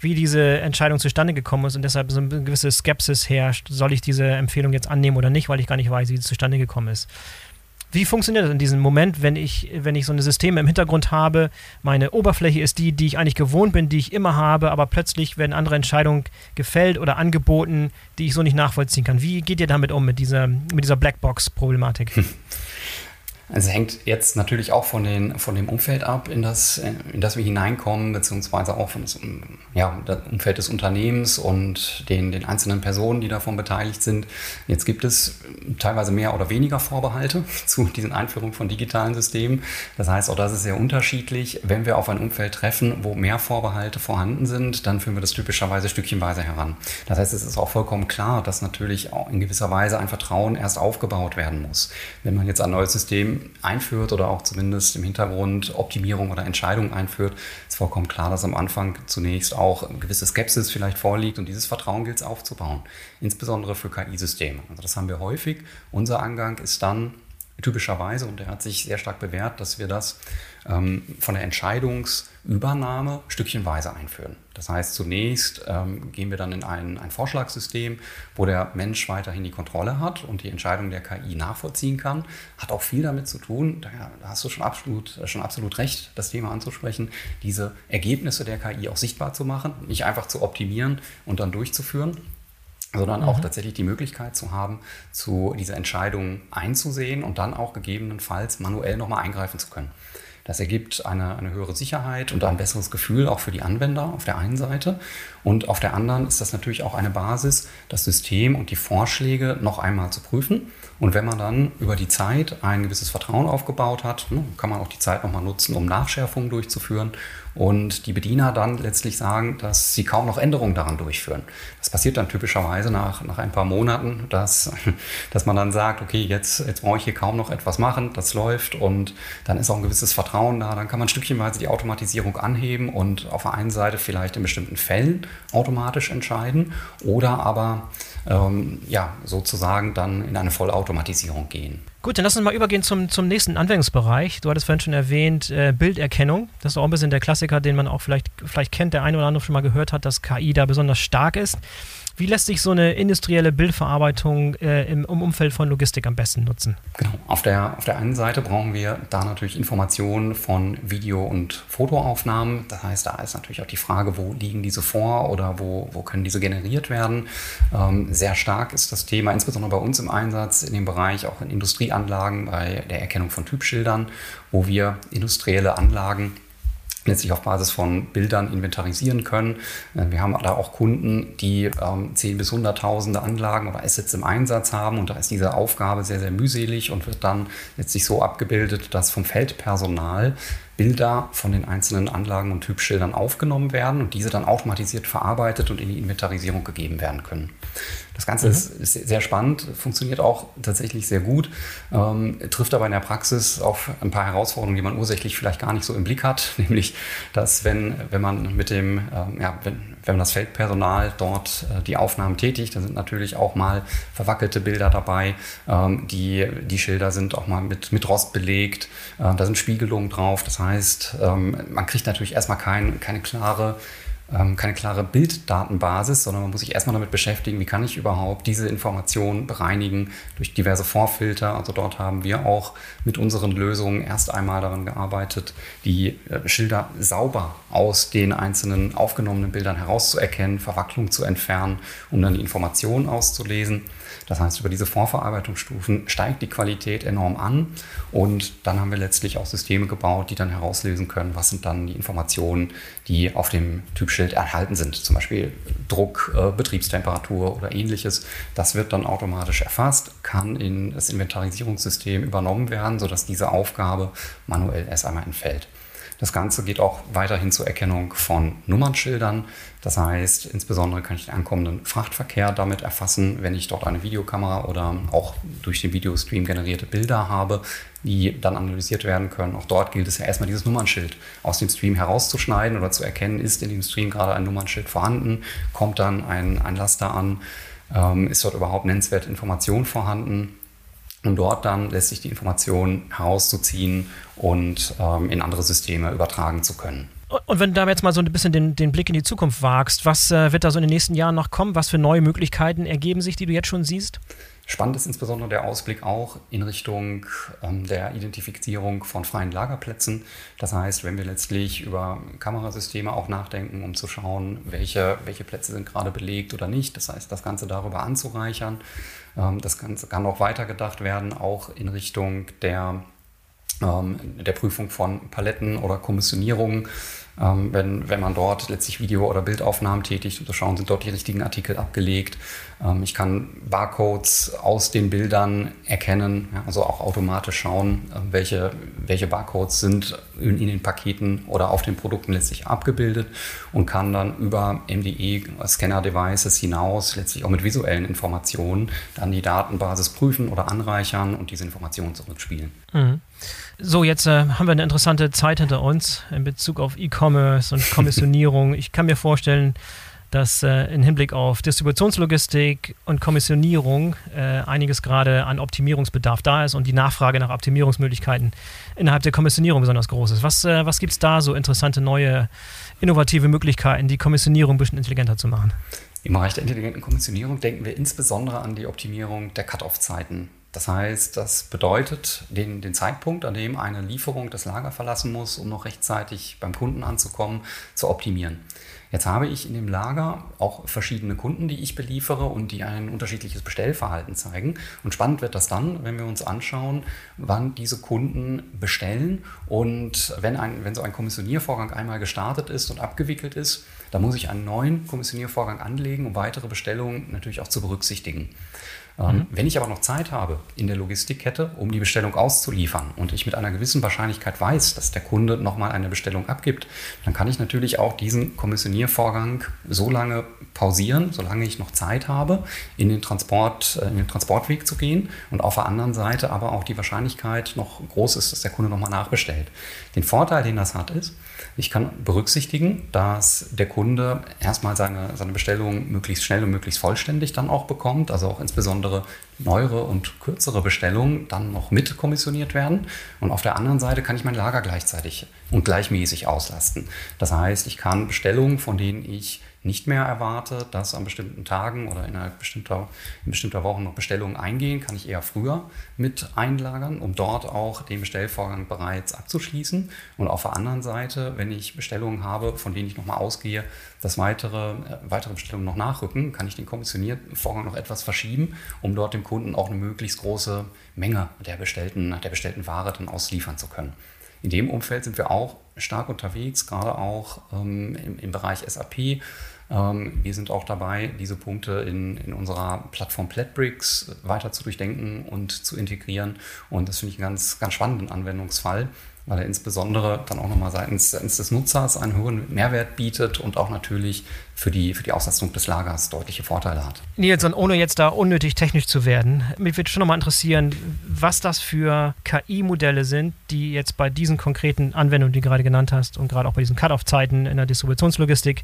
wie diese Entscheidung zustande gekommen ist und deshalb so eine gewisse Skepsis herrscht, soll ich diese Empfehlung jetzt annehmen oder nicht, weil ich gar nicht weiß, wie sie zustande gekommen ist. Wie funktioniert das in diesem Moment, wenn ich, wenn ich so eine Systeme im Hintergrund habe, meine Oberfläche ist die, die ich eigentlich gewohnt bin, die ich immer habe, aber plötzlich werden andere Entscheidungen gefällt oder angeboten, die ich so nicht nachvollziehen kann. Wie geht ihr damit um, mit dieser, mit dieser Blackbox-Problematik? Also es hängt jetzt natürlich auch von, den, von dem Umfeld ab, in das, in das wir hineinkommen, beziehungsweise auch von das, ja, Umfeld des Unternehmens und den, den einzelnen Personen, die davon beteiligt sind. Jetzt gibt es teilweise mehr oder weniger Vorbehalte zu diesen Einführungen von digitalen Systemen. Das heißt, auch das ist sehr unterschiedlich. Wenn wir auf ein Umfeld treffen, wo mehr Vorbehalte vorhanden sind, dann führen wir das typischerweise stückchenweise heran. Das heißt, es ist auch vollkommen klar, dass natürlich auch in gewisser Weise ein Vertrauen erst aufgebaut werden muss. Wenn man jetzt ein neues System einführt oder auch zumindest im Hintergrund Optimierung oder Entscheidungen einführt, ist vollkommen klar, dass am Anfang zunächst auch eine gewisse Skepsis vielleicht vorliegt und dieses Vertrauen gilt es aufzubauen, insbesondere für KI-Systeme. Also das haben wir häufig. Unser Angang ist dann, typischerweise, und der hat sich sehr stark bewährt, dass wir das ähm, von der Entscheidungsübernahme stückchenweise einführen. Das heißt, zunächst ähm, gehen wir dann in ein, ein Vorschlagssystem, wo der Mensch weiterhin die Kontrolle hat und die Entscheidung der KI nachvollziehen kann. Hat auch viel damit zu tun, da hast du schon absolut, schon absolut recht, das Thema anzusprechen, diese Ergebnisse der KI auch sichtbar zu machen, nicht einfach zu optimieren und dann durchzuführen sondern auch mhm. tatsächlich die Möglichkeit zu haben, zu dieser Entscheidung einzusehen und dann auch gegebenenfalls manuell nochmal eingreifen zu können. Das ergibt eine, eine höhere Sicherheit und ein besseres Gefühl auch für die Anwender auf der einen Seite. Und auf der anderen ist das natürlich auch eine Basis, das System und die Vorschläge noch einmal zu prüfen. Und wenn man dann über die Zeit ein gewisses Vertrauen aufgebaut hat, ne, kann man auch die Zeit nochmal nutzen, um Nachschärfungen durchzuführen und die Bediener dann letztlich sagen, dass sie kaum noch Änderungen daran durchführen. Das passiert dann typischerweise nach, nach ein paar Monaten, dass, dass man dann sagt, okay, jetzt, jetzt brauche ich hier kaum noch etwas machen, das läuft und dann ist auch ein gewisses Vertrauen da. Dann kann man stückchenweise die Automatisierung anheben und auf der einen Seite vielleicht in bestimmten Fällen automatisch entscheiden oder aber ähm, ja, sozusagen dann in eine Vollautomatisierung gehen. Gut, dann lass uns mal übergehen zum, zum nächsten Anwendungsbereich. Du hattest vorhin schon erwähnt, äh, Bilderkennung. Das ist auch ein bisschen der Klassiker, den man auch vielleicht, vielleicht kennt, der eine oder andere schon mal gehört hat, dass KI da besonders stark ist. Wie lässt sich so eine industrielle Bildverarbeitung äh, im, im, Umfeld von Logistik am besten nutzen? Genau. Auf der, auf der einen Seite brauchen wir da natürlich Informationen von Video- und Fotoaufnahmen. Das heißt, da ist natürlich auch die Frage, wo liegen diese vor oder wo, wo können diese generiert werden. Ähm, sehr stark ist das Thema, insbesondere bei uns im Einsatz, in dem Bereich auch in Industrieanlagen, bei der Erkennung von Typschildern, wo wir industrielle Anlagen letztlich auf Basis von Bildern inventarisieren können. Äh, wir haben da auch Kunden, die ähm, 10 bis 100.000 Anlagen oder Assets im Einsatz haben und da ist diese Aufgabe sehr, sehr mühselig und wird dann letztlich so abgebildet, dass vom Feldpersonal Bilder von den einzelnen Anlagen und Typschildern aufgenommen werden und diese dann automatisiert verarbeitet und in die Inventarisierung gegeben werden können. Das Ganze mhm. ist, ist, sehr spannend, funktioniert auch tatsächlich sehr gut, ähm, trifft aber in der Praxis auf ein paar Herausforderungen, die man ursächlich vielleicht gar nicht so im Blick hat, nämlich, dass wenn, wenn man mit dem, ähm, ja, wenn, wenn das Feldpersonal dort äh, die Aufnahmen tätigt, dann sind natürlich auch mal verwackelte Bilder dabei, ähm, die, die Schilder sind auch mal mit, mit Rost belegt, äh, da sind Spiegelungen drauf, das heißt, ähm, man kriegt natürlich erstmal kein, keine klare ähm, keine klare Bilddatenbasis, sondern man muss sich erstmal damit beschäftigen, wie kann ich überhaupt diese Informationen bereinigen durch diverse Vorfilter. Also dort haben wir auch mit unseren Lösungen erst einmal daran gearbeitet, die äh, Schilder sauber aus den einzelnen aufgenommenen Bildern herauszuerkennen, Verwacklung zu entfernen, um dann die Informationen auszulesen. Das heißt, über diese Vorverarbeitungsstufen steigt die Qualität enorm an und dann haben wir letztlich auch Systeme gebaut, die dann herauslösen können, was sind dann die Informationen, die auf dem Typschild erhalten sind. Zum Beispiel Druck, äh, Betriebstemperatur oder ähnliches. Das wird dann automatisch erfasst, kann in das Inventarisierungssystem übernommen werden, sodass diese Aufgabe manuell erst einmal entfällt. Das Ganze geht auch weiterhin zur Erkennung von Nummernschildern. Das heißt, insbesondere kann ich den ankommenden Frachtverkehr damit erfassen, wenn ich dort eine Videokamera oder auch durch den Videostream generierte Bilder habe, die dann analysiert werden können. Auch dort gilt es ja erstmal, dieses Nummernschild aus dem Stream herauszuschneiden oder zu erkennen, ist in dem Stream gerade ein Nummernschild vorhanden, kommt dann ein, ein Laster an, ähm, ist dort überhaupt nennenswerte Information vorhanden und dort dann lässt sich die Information herauszuziehen und ähm, in andere Systeme übertragen zu können. Und wenn du da jetzt mal so ein bisschen den, den Blick in die Zukunft wagst, was äh, wird da so in den nächsten Jahren noch kommen? Was für neue Möglichkeiten ergeben sich, die du jetzt schon siehst? Spannend ist insbesondere der Ausblick auch in Richtung ähm, der Identifizierung von freien Lagerplätzen. Das heißt, wenn wir letztlich über Kamerasysteme auch nachdenken, um zu schauen, welche, welche Plätze sind gerade belegt oder nicht. Das heißt, das Ganze darüber anzureichern. Ähm, das Ganze kann auch weitergedacht werden, auch in Richtung der, der Prüfung von Paletten oder Kommissionierungen ähm, wenn, wenn man dort letztlich Video- oder Bildaufnahmen tätigt, zu schauen, sind dort die richtigen Artikel abgelegt. Ähm, ich kann Barcodes aus den Bildern erkennen, also auch automatisch schauen, äh, welche, welche Barcodes sind in, in, den Paketen oder auf den Produkten letztlich abgebildet und kann dann über MDE-Scanner-Devices hinaus letztlich auch mit visuellen Informationen dann die Datenbasis prüfen oder anreichern und diese Informationen zurückspielen. Mhm. So, jetzt äh, haben wir eine interessante Zeit hinter uns in Bezug auf E-Commerce und Kommissionierung. ich kann mir vorstellen, dass äh, im Hinblick auf Distributionslogistik und Kommissionierung äh, einiges gerade an Optimierungsbedarf da ist und die Nachfrage nach Optimierungsmöglichkeiten innerhalb der Kommissionierung besonders groß ist. Was, äh, was gibt es da so interessante neue innovative Möglichkeiten, die Kommissionierung ein bisschen intelligenter zu machen? Im Bereich der intelligenten Kommissionierung denken wir insbesondere an die Optimierung der Cut-off-Zeiten. Das heißt, das bedeutet den, den Zeitpunkt, an dem eine Lieferung das Lager verlassen muss, um noch rechtzeitig beim Kunden anzukommen, zu optimieren. Jetzt habe ich in dem Lager auch verschiedene Kunden, die ich beliefere und die ein unterschiedliches Bestellverhalten zeigen. Und spannend wird das dann, wenn wir uns anschauen, wann diese Kunden bestellen. Und wenn, ein, wenn so ein Kommissioniervorgang einmal gestartet ist und abgewickelt ist, dann muss ich einen neuen Kommissioniervorgang anlegen, um weitere Bestellungen natürlich auch zu berücksichtigen. Ähm, mhm. Wenn ich aber noch Zeit habe in der Logistikkette, um die Bestellung auszuliefern und ich mit einer gewissen Wahrscheinlichkeit weiß, dass der Kunde nochmal eine Bestellung abgibt, dann kann ich natürlich auch diesen Kommissioniervorgang so lange pausieren, solange ich noch Zeit habe, in den, Transport, äh, in den Transportweg zu gehen und auf der anderen Seite aber auch die Wahrscheinlichkeit noch groß ist, dass der Kunde nochmal nachbestellt. Den Vorteil, den das hat, ist, ich kann berücksichtigen, dass der Kunde erstmal seine, seine Bestellung möglichst schnell und möglichst vollständig dann auch bekommt, also auch insbesondere neuere und kürzere Bestellungen dann noch mitkommissioniert werden. Und auf der anderen Seite kann ich mein Lager gleichzeitig und gleichmäßig auslasten. Das heißt, ich kann Bestellungen, von denen ich nicht mehr erwarte, dass an bestimmten Tagen oder innerhalb bestimmter, in bestimmter Wochen noch Bestellungen eingehen, kann ich eher früher mit einlagern, um dort auch den Bestellvorgang bereits abzuschließen. Und auf der anderen Seite, wenn ich Bestellungen habe, von denen ich nochmal ausgehe, dass weitere, äh, weitere Bestellungen noch nachrücken, kann ich den kommissionierten Vorgang noch etwas verschieben, um dort dem Kunden auch eine möglichst große Menge der bestellten, der bestellten Ware dann ausliefern zu können. In dem Umfeld sind wir auch stark unterwegs, gerade auch ähm, im, im, Bereich SAP. Ähm, wir sind auch dabei, diese Punkte in, in unserer Plattform Platbricks weiter zu durchdenken und zu integrieren. Und das finde ich einen ganz, ganz spannenden Anwendungsfall, weil er insbesondere dann auch nochmal seitens, seitens des Nutzers einen hohen Mehrwert bietet und auch natürlich für die, für die Auslastung des Lagers deutliche Vorteile hat. Nils, und ohne jetzt da unnötig technisch zu werden, mich würde schon nochmal interessieren, was das für KI-Modelle sind, die jetzt bei diesen konkreten Anwendungen, die du gerade genannt hast und gerade auch bei diesen Cut-off-Zeiten in der Distributionslogistik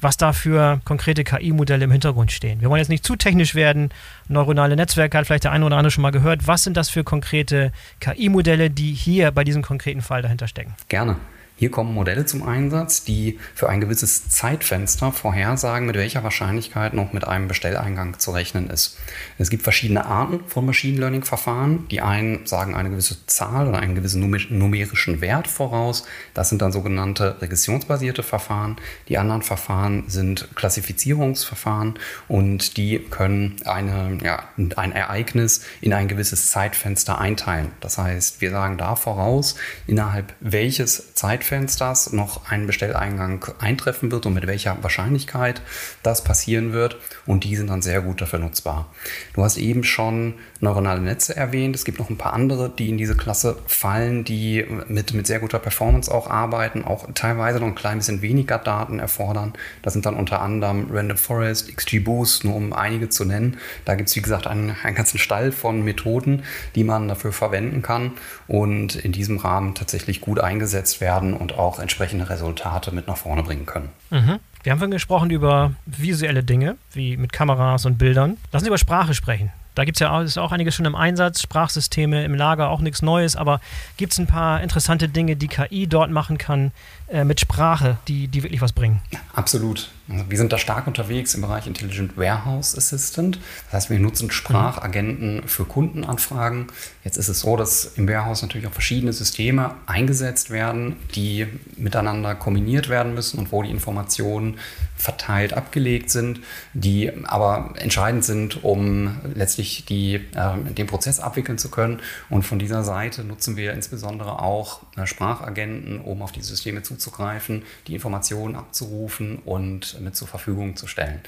was da für konkrete KI-Modelle im Hintergrund stehen. Wir wollen jetzt nicht zu technisch werden. Neuronale Netzwerke hat vielleicht der eine oder andere schon mal gehört. Was sind das für konkrete KI-Modelle, die hier bei diesem konkreten Fall dahinter stecken? Gerne. Hier kommen Modelle zum Einsatz, die für ein gewisses Zeitfenster vorhersagen, mit welcher Wahrscheinlichkeit noch mit einem Bestelleingang zu rechnen ist. Es gibt verschiedene Arten von Machine Learning Verfahren. Die einen sagen eine gewisse Zahl oder einen gewissen numerischen Wert voraus. Das sind dann sogenannte regressionsbasierte Verfahren. Die anderen Verfahren sind Klassifizierungsverfahren und die können eine, ja, ein Ereignis in ein gewisses Zeitfenster einteilen. Das heißt, wir sagen da voraus, innerhalb welches Zeitfenster Zeitfensters noch ein Bestelleingang eintreffen wird und mit welcher Wahrscheinlichkeit das passieren wird. Und die sind dann sehr gut dafür nutzbar. Du hast eben schon neuronale Netze erwähnt. Es gibt noch ein paar andere, die in diese Klasse fallen, die mit, mit sehr guter Performance auch arbeiten, auch teilweise noch ein klein bisschen weniger Daten erfordern. Das sind dann unter anderem Random Forest, XGBoost, nur um einige zu nennen. Da gibt es, wie gesagt, einen, einen ganzen Stall von Methoden, die man dafür verwenden kann und in diesem Rahmen tatsächlich gut eingesetzt werden und auch entsprechende Resultate mit nach vorne bringen können. Mhm. Wir haben vorhin gesprochen über visuelle Dinge, wie mit Kameras und Bildern. Lass uns über Sprache sprechen. Da gibt es ja auch, ist auch einiges schon im Einsatz, Sprachsysteme im Lager, auch nichts Neues, aber gibt es ein paar interessante Dinge, die KI dort machen kann äh, mit Sprache, die, die wirklich was bringen? Absolut. Wir sind da stark unterwegs im Bereich Intelligent Warehouse Assistant. Das heißt, wir nutzen Sprachagenten für Kundenanfragen. Jetzt ist es so, dass im Warehouse natürlich auch verschiedene Systeme eingesetzt werden, die miteinander kombiniert werden müssen und wo die Informationen verteilt abgelegt sind, die aber entscheidend sind, um letztlich die, äh, den Prozess abwickeln zu können. Und von dieser Seite nutzen wir insbesondere auch äh, Sprachagenten, um auf die Systeme zuzugreifen, die Informationen abzurufen und mit zur Verfügung zu stellen.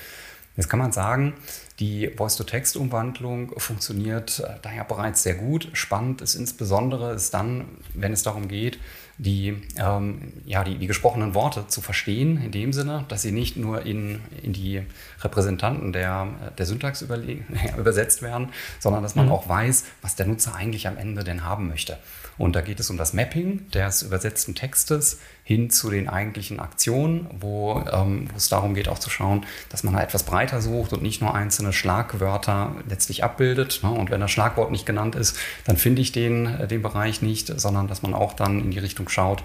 Jetzt kann man sagen, Die Voice-to-Text-Umwandlung funktioniert äh, daher bereits sehr gut. Spannend ist insbesondere ist dann, wenn es darum geht, die, ähm, ja, die, die, gesprochenen Worte zu verstehen, in dem Sinne, dass sie nicht nur in, in die Repräsentanten der, der Syntax übersetzt werden, sondern dass man mhm. auch weiß, was der Nutzer eigentlich am Ende denn haben möchte. Und da geht es um das Mapping des übersetzten Textes hin zu den eigentlichen Aktionen, wo, ähm, wo es darum geht, auch zu schauen, dass man da etwas breiter sucht und nicht nur einzelne Schlagwörter letztlich abbildet. Ne? Und wenn das Schlagwort nicht genannt ist, dann finde ich den, äh, den Bereich nicht, sondern dass man auch dann in die Richtung schaut,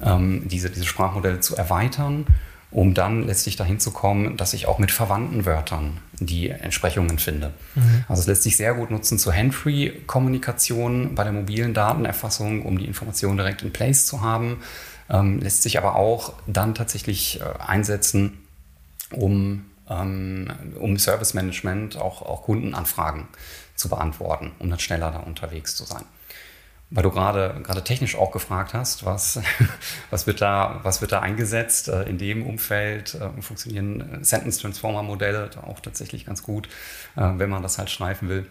ähm, diese, diese Sprachmodelle zu erweitern um dann letztlich dahin zu kommen, dass ich auch mit verwandten Wörtern die Entsprechungen finde. Mhm. Also es lässt sich sehr gut nutzen zur Handfree-Kommunikation bei der mobilen Datenerfassung, um die Information direkt in Place zu haben. Ähm, lässt sich aber auch dann tatsächlich äh, einsetzen, um, ähm, um Service Management, auch, auch Kundenanfragen zu beantworten, um dann schneller da unterwegs zu sein weil du gerade gerade technisch auch gefragt hast, was, was, wird, da, was wird da eingesetzt. Äh, in dem Umfeld äh, funktionieren Sentence Transformer Modelle auch tatsächlich ganz gut, äh, wenn man das halt schreiben will.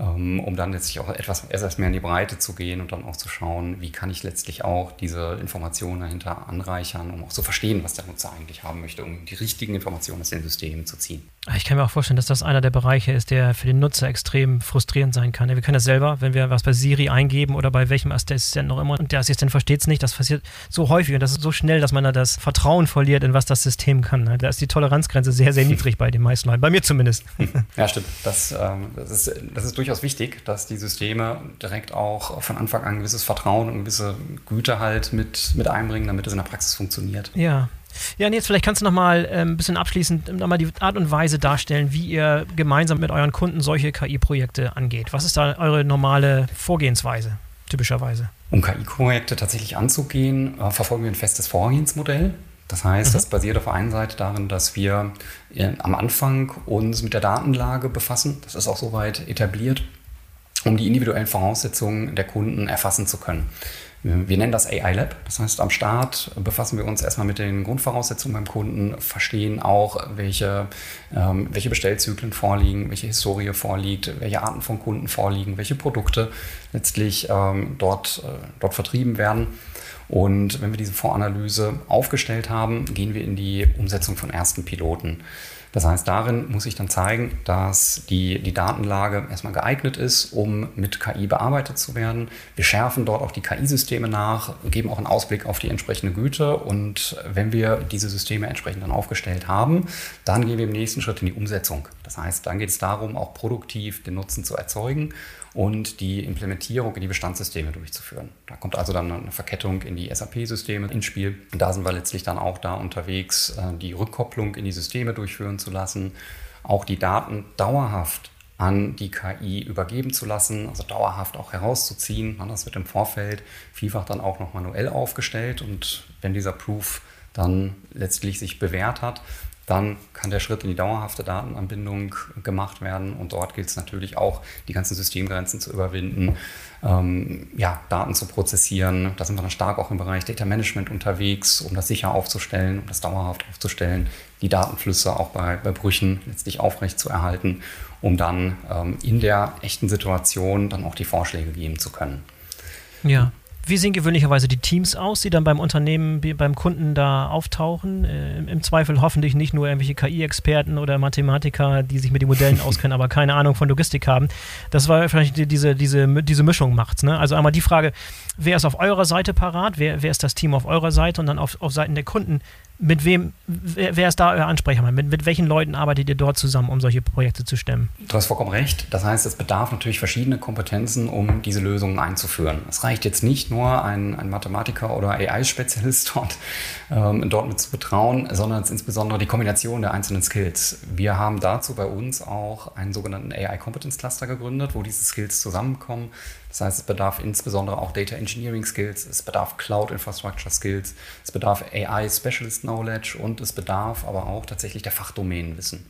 Ähm, um dann letztlich auch etwas, etwas mehr in die Breite zu gehen und dann auch zu schauen, wie kann ich letztlich auch diese Informationen dahinter anreichern, um auch zu verstehen, was der Nutzer eigentlich haben möchte, um die richtigen Informationen aus den Systemen zu ziehen. Ah, ich kann mir auch vorstellen, dass das einer der Bereiche ist, der für den Nutzer extrem frustrierend sein kann. Wir können das selber, wenn wir was bei Siri eingeben oder bei welchem Assistent noch immer und der Assistent versteht es nicht, das passiert so häufig und das ist so schnell, dass man da das Vertrauen verliert, in was das System kann. Da ist die Toleranzgrenze sehr, sehr niedrig bei den meisten Leuten, bei mir zumindest. Ja, stimmt. Das, ähm, das, ist, das ist durchaus durchaus wichtig, dass die Systeme direkt auch von Anfang an ein gewisses Vertrauen und gewisse Güte halt mit, mit einbringen, damit es in der Praxis funktioniert. Ja. Ja, Nils, vielleicht kannst du noch mal äh, ein bisschen abschließend noch mal die Art und Weise darstellen, wie ihr gemeinsam mit euren Kunden solche KI-Projekte angeht. Was ist da eure normale Vorgehensweise, typischerweise? Um KI-Projekte tatsächlich anzugehen, äh, verfolgen wir ein festes Vorgehensmodell. Das heißt, mhm. das basiert auf der einen Seite darin, dass wir äh, am Anfang uns mit der Datenlage befassen. Das ist auch soweit etabliert, um die individuellen Voraussetzungen der Kunden erfassen zu können. Wir nennen das AI Lab. Das heißt, am Start befassen wir uns erstmal mit den Grundvoraussetzungen beim Kunden, verstehen auch, welche, ähm, welche Bestellzyklen vorliegen, welche Historie vorliegt, welche Arten von Kunden vorliegen, welche Produkte letztlich ähm, dort, äh, dort vertrieben werden und wenn wir diese Voranalyse aufgestellt haben, gehen wir in die Umsetzung von ersten Piloten. Das heißt, darin muss ich dann zeigen, dass die, die Datenlage erstmal geeignet ist, um mit KI bearbeitet zu werden. Wir schärfen dort auch die KI-Systeme nach, geben auch einen Ausblick auf die entsprechende Güte. Und wenn wir diese Systeme entsprechend dann aufgestellt haben, dann gehen wir im nächsten Schritt in die Umsetzung. Das heißt, dann geht es darum, auch produktiv den Nutzen zu erzeugen und die Implementierung in die Bestandssysteme durchzuführen. Da kommt also dann eine Verkettung in die SAP-Systeme ins Spiel. Und da sind wir letztlich dann auch da unterwegs, äh, die Rückkopplung in die Systeme durchführen zu lassen, auch die Daten dauerhaft an die KI übergeben zu lassen, also dauerhaft auch herauszuziehen. Das wird im Vorfeld vielfach dann auch noch manuell aufgestellt und wenn dieser Proof dann letztlich sich bewährt hat, dann kann der Schritt in die dauerhafte Datenanbindung gemacht werden. Und dort gilt es natürlich auch, die ganzen Systemgrenzen zu überwinden, ähm, ja, Daten zu prozessieren. Da sind wir dann stark auch im Bereich Data Management unterwegs, um das sicher aufzustellen, um das dauerhaft aufzustellen, die Datenflüsse auch bei, bei Brüchen letztlich aufrecht zu erhalten, um dann ähm, in der echten Situation dann auch die Vorschläge geben zu können. Ja. Wie sehen gewöhnlicherweise die Teams aus, die dann beim Unternehmen, beim Kunden da auftauchen? Äh, Im Zweifel hoffentlich nicht nur irgendwelche KI-Experten oder Mathematiker, die sich mit den Modellen auskennen, aber keine Ahnung von Logistik haben. Das war vielleicht die, diese, diese, diese Mischung macht's. Ne? Also einmal die Frage, wer ist auf eurer Seite parat? Wer, wer ist das Team auf eurer Seite? Und dann auf, auf Seiten der Kunden, mit wem, wer, wer, ist da euer Ansprechpartner? Mit, mit welchen Leuten arbeitet ihr dort zusammen, um solche Projekte zu stemmen? Du hast vollkommen recht. Das heißt, es bedarf natürlich verschiedene Kompetenzen, um diese Lösungen einzuführen. Es reicht jetzt nicht nur, ein, ein Mathematiker oder AI-Spezialist dort, ähm, dort mit zu betrauen, sondern es ist insbesondere die Kombination der einzelnen Skills. Wir haben dazu bei uns auch einen sogenannten AI Competence Cluster gegründet, wo diese Skills zusammenkommen. Das heißt, es bedarf insbesondere auch Data Engineering Skills, es bedarf Cloud Infrastructure Skills, es bedarf AI Specialist Knowledge und es bedarf aber auch tatsächlich der Fachdomänenwissen.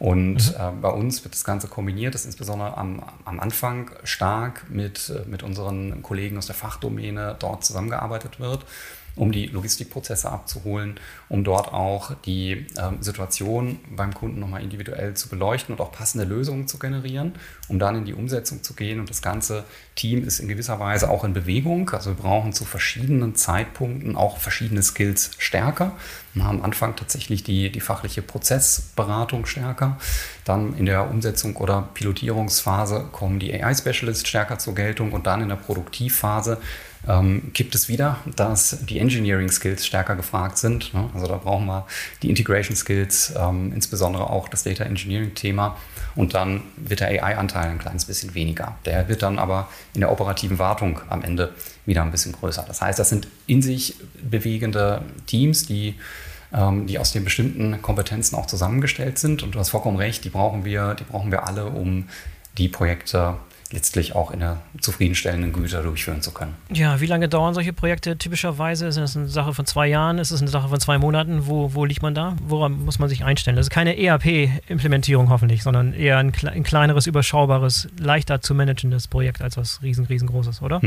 Und mhm. äh, bei uns wird das Ganze kombiniert, das insbesondere am, am Anfang stark mit, äh, mit unseren Kollegen aus der Fachdomäne dort zusammengearbeitet wird. Um die Logistikprozesse abzuholen, um dort auch die ähm, Situation beim Kunden nochmal individuell zu beleuchten und auch passende Lösungen zu generieren, um dann in die Umsetzung zu gehen. Und das ganze Team ist in gewisser Weise auch in Bewegung. Also wir brauchen zu verschiedenen Zeitpunkten auch verschiedene Skills stärker. Wir haben am Anfang tatsächlich die, die fachliche Prozessberatung stärker. Dann in der Umsetzung oder Pilotierungsphase kommen die AI-Specialists stärker zur Geltung und dann in der Produktivphase ähm, gibt es wieder, dass die Engineering Skills stärker gefragt sind. Ne? Also da brauchen wir die Integration Skills, ähm, insbesondere auch das Data Engineering Thema. Und dann wird der AI-Anteil ein kleines bisschen weniger. Der wird dann aber in der operativen Wartung am Ende wieder ein bisschen größer. Das heißt, das sind in sich bewegende Teams, die ähm, die aus den bestimmten Kompetenzen auch zusammengestellt sind. Und du hast vollkommen recht, die brauchen wir, die brauchen wir alle, um die Projekte letztlich auch in einer zufriedenstellenden Güte durchführen zu können. Ja, wie lange dauern solche Projekte typischerweise? Ist das eine Sache von zwei Jahren? Ist es eine Sache von zwei Monaten? Wo, wo liegt man da? Woran muss man sich einstellen? Das ist keine ERP-Implementierung hoffentlich, sondern eher ein, ein, kleineres, überschaubares, leichter zu managendes Projekt als was riesen, riesengroßes, oder?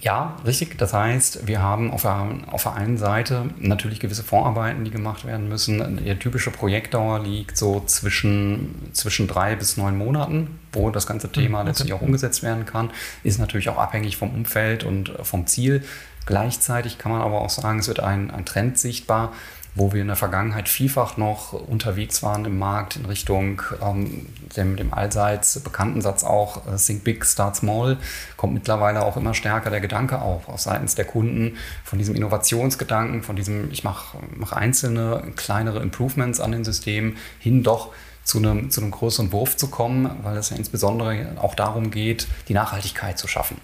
Ja, richtig. Das heißt, wir haben auf der, auf der einen Seite natürlich gewisse Vorarbeiten, die gemacht werden müssen. Die typische Projektdauer liegt so zwischen, zwischen drei bis neun Monaten wo das ganze Thema okay. letztlich auch umgesetzt werden kann, ist natürlich auch abhängig vom Umfeld und vom Ziel. Gleichzeitig kann man aber auch sagen, es wird ein, ein Trend sichtbar, wo wir in der Vergangenheit vielfach noch unterwegs waren im Markt in Richtung ähm, dem, dem allseits bekannten Satz auch äh, Think Big, Start Small, kommt mittlerweile auch immer stärker der Gedanke auf, auch seitens der Kunden von diesem Innovationsgedanken, von diesem, ich mache mach einzelne kleinere Improvements an den Systemen hin doch zu einem, zu einem größeren Wurf zu kommen, weil es ja insbesondere auch darum geht, die Nachhaltigkeit zu schaffen.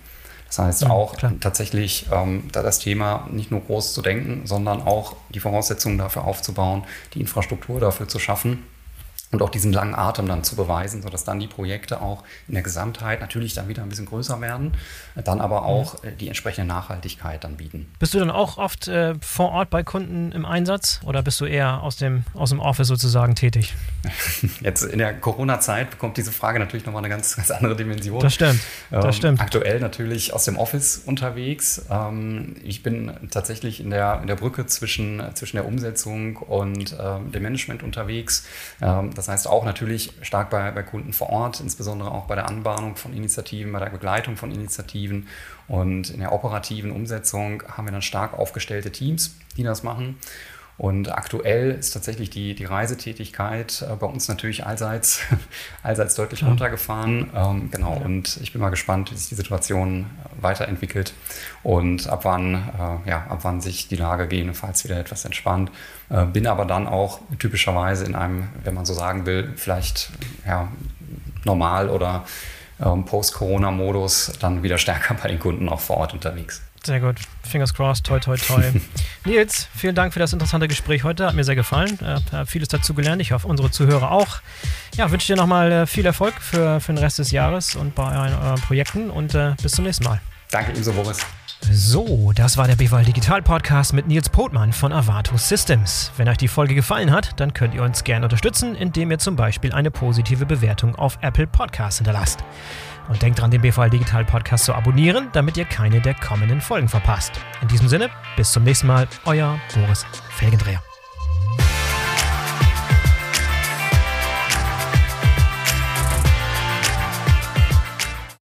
Das heißt ja, auch klar. tatsächlich ähm, da das Thema nicht nur groß zu denken, sondern auch die Voraussetzungen dafür aufzubauen, die Infrastruktur dafür zu schaffen und auch diesen langen Atem dann zu beweisen, sodass dann die Projekte auch in der Gesamtheit natürlich dann wieder ein bisschen größer werden, dann aber auch mhm. die entsprechende Nachhaltigkeit dann bieten. Bist du dann auch oft äh, vor Ort bei Kunden im Einsatz oder bist du eher aus dem, aus dem Office sozusagen tätig? Jetzt in der Corona-Zeit bekommt diese Frage natürlich nochmal eine ganz, ganz andere Dimension. Das stimmt, das ähm, stimmt. Aktuell natürlich aus dem Office unterwegs. Ähm, ich bin tatsächlich in der, in der Brücke zwischen, zwischen der Umsetzung und ähm, dem Management unterwegs. Ähm, das heißt auch natürlich stark bei, bei Kunden vor Ort, insbesondere auch bei der Anbahnung von Initiativen, bei der Begleitung von Initiativen. Und in der operativen Umsetzung haben wir dann stark aufgestellte Teams, die das machen. Und aktuell ist tatsächlich die, die Reisetätigkeit äh, bei uns natürlich allseits, allseits deutlich ja. runtergefahren. Ähm, genau, ja. und ich bin mal gespannt, wie sich die Situation äh, weiterentwickelt und ab wann, äh, ja, ab wann sich die Lage gegebenenfalls wieder etwas entspannt. Äh, bin aber dann auch typischerweise in einem, wenn man so sagen will, vielleicht ja, normal oder ähm, Post-Corona-Modus dann wieder stärker bei den Kunden auch vor Ort unterwegs. Sehr gut. Fingers crossed. Toi, toi, toi. Nils, vielen Dank für das interessante Gespräch heute. Hat mir sehr gefallen. Ich habe vieles dazu gelernt. Ich hoffe, unsere Zuhörer auch. Ja, wünsche dir nochmal äh, viel Erfolg für, für den Rest des Jahres und bei euren Projekten und äh, bis zum nächsten Mal. Danke ebenso, Boris. So, das war der BWL Digital Podcast mit Nils Potmann von Avato Systems. Wenn euch die Folge gefallen hat, dann könnt ihr uns gerne unterstützen, indem ihr zum Beispiel eine positive Bewertung auf Apple Podcasts hinterlasst. Und denkt dran, den BVL Digital Podcast zu abonnieren, damit ihr keine der kommenden Folgen verpasst. In diesem Sinne, bis zum nächsten Mal, euer Boris Felgendreher.